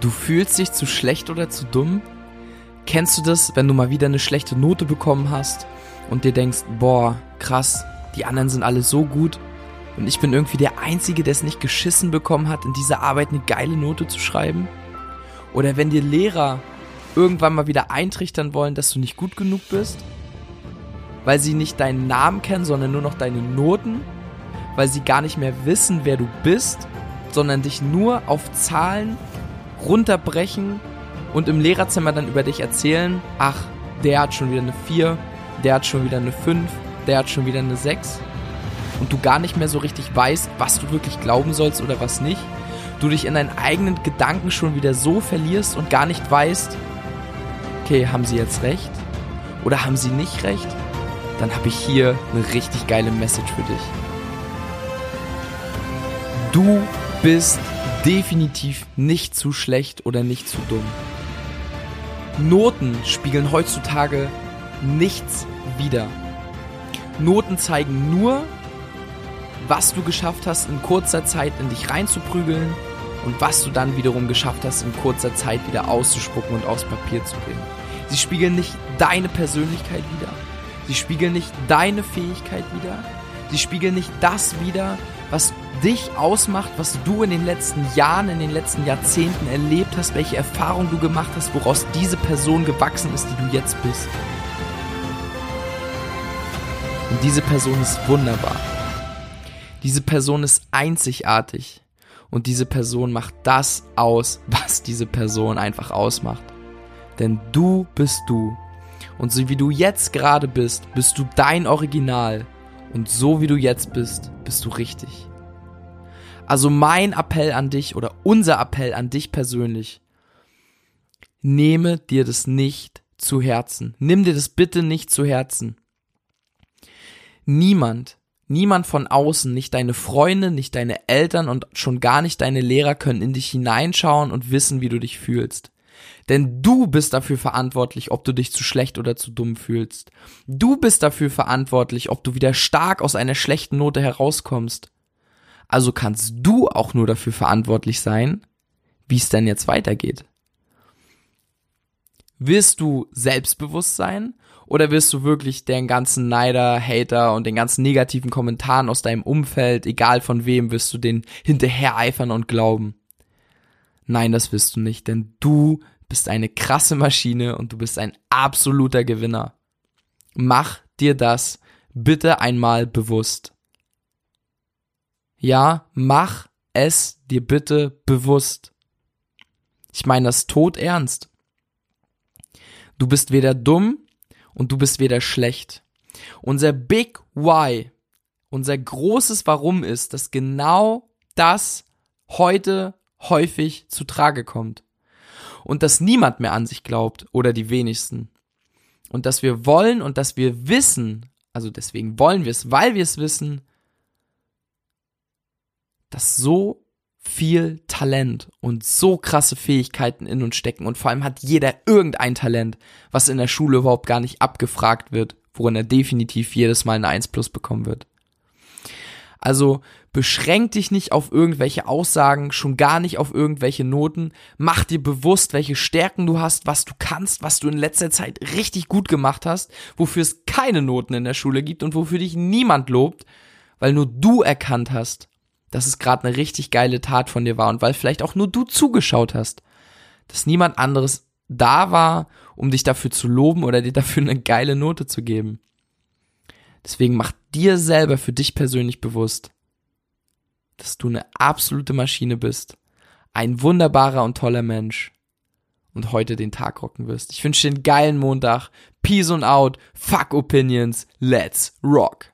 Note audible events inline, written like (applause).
Du fühlst dich zu schlecht oder zu dumm? Kennst du das, wenn du mal wieder eine schlechte Note bekommen hast und dir denkst, boah, krass, die anderen sind alle so gut und ich bin irgendwie der Einzige, der es nicht geschissen bekommen hat, in dieser Arbeit eine geile Note zu schreiben? Oder wenn dir Lehrer irgendwann mal wieder eintrichtern wollen, dass du nicht gut genug bist? Weil sie nicht deinen Namen kennen, sondern nur noch deine Noten? Weil sie gar nicht mehr wissen, wer du bist, sondern dich nur auf Zahlen runterbrechen und im Lehrerzimmer dann über dich erzählen, ach, der hat schon wieder eine 4, der hat schon wieder eine 5, der hat schon wieder eine 6 und du gar nicht mehr so richtig weißt, was du wirklich glauben sollst oder was nicht, du dich in deinen eigenen Gedanken schon wieder so verlierst und gar nicht weißt, okay, haben sie jetzt recht oder haben sie nicht recht, dann habe ich hier eine richtig geile Message für dich. Du bist definitiv nicht zu schlecht oder nicht zu dumm. Noten spiegeln heutzutage nichts wider. Noten zeigen nur, was du geschafft hast, in kurzer Zeit in dich reinzuprügeln und was du dann wiederum geschafft hast, in kurzer Zeit wieder auszuspucken und aufs Papier zu bringen. Sie spiegeln nicht deine Persönlichkeit wider. Sie spiegeln nicht deine Fähigkeit wider. Sie spiegeln nicht das wider, was dich ausmacht, was du in den letzten Jahren, in den letzten Jahrzehnten erlebt hast, welche Erfahrungen du gemacht hast, woraus diese Person gewachsen ist, die du jetzt bist. Und diese Person ist wunderbar. Diese Person ist einzigartig. Und diese Person macht das aus, (laughs) was diese Person einfach ausmacht. Denn du bist du. Und so wie du jetzt gerade bist, bist du dein Original. Und so wie du jetzt bist, bist du richtig. Also mein Appell an dich oder unser Appell an dich persönlich. Nehme dir das nicht zu Herzen. Nimm dir das bitte nicht zu Herzen. Niemand, niemand von außen, nicht deine Freunde, nicht deine Eltern und schon gar nicht deine Lehrer können in dich hineinschauen und wissen, wie du dich fühlst. Denn du bist dafür verantwortlich, ob du dich zu schlecht oder zu dumm fühlst. Du bist dafür verantwortlich, ob du wieder stark aus einer schlechten Note herauskommst. Also kannst du auch nur dafür verantwortlich sein, wie es denn jetzt weitergeht. Wirst du selbstbewusst sein oder wirst du wirklich den ganzen Neider, Hater und den ganzen negativen Kommentaren aus deinem Umfeld, egal von wem, wirst du den hinterher eifern und glauben? Nein, das wirst du nicht, denn du bist eine krasse Maschine und du bist ein absoluter Gewinner. Mach dir das bitte einmal bewusst. Ja, mach es dir bitte bewusst. Ich meine das tot ernst. Du bist weder dumm und du bist weder schlecht. Unser Big Why, unser großes Warum ist, dass genau das heute häufig zu Trage kommt und dass niemand mehr an sich glaubt oder die wenigsten. Und dass wir wollen und dass wir wissen, also deswegen wollen wir es, weil wir es wissen, dass so viel Talent und so krasse Fähigkeiten in uns stecken und vor allem hat jeder irgendein Talent, was in der Schule überhaupt gar nicht abgefragt wird, worin er definitiv jedes Mal eine 1 plus bekommen wird. Also beschränk dich nicht auf irgendwelche Aussagen, schon gar nicht auf irgendwelche Noten. Mach dir bewusst, welche Stärken du hast, was du kannst, was du in letzter Zeit richtig gut gemacht hast, wofür es keine Noten in der Schule gibt und wofür dich niemand lobt, weil nur du erkannt hast, dass es gerade eine richtig geile Tat von dir war und weil vielleicht auch nur du zugeschaut hast, dass niemand anderes da war, um dich dafür zu loben oder dir dafür eine geile Note zu geben. Deswegen mach dir selber für dich persönlich bewusst, dass du eine absolute Maschine bist, ein wunderbarer und toller Mensch und heute den Tag rocken wirst. Ich wünsche dir einen geilen Montag. Peace und out. Fuck Opinions. Let's rock.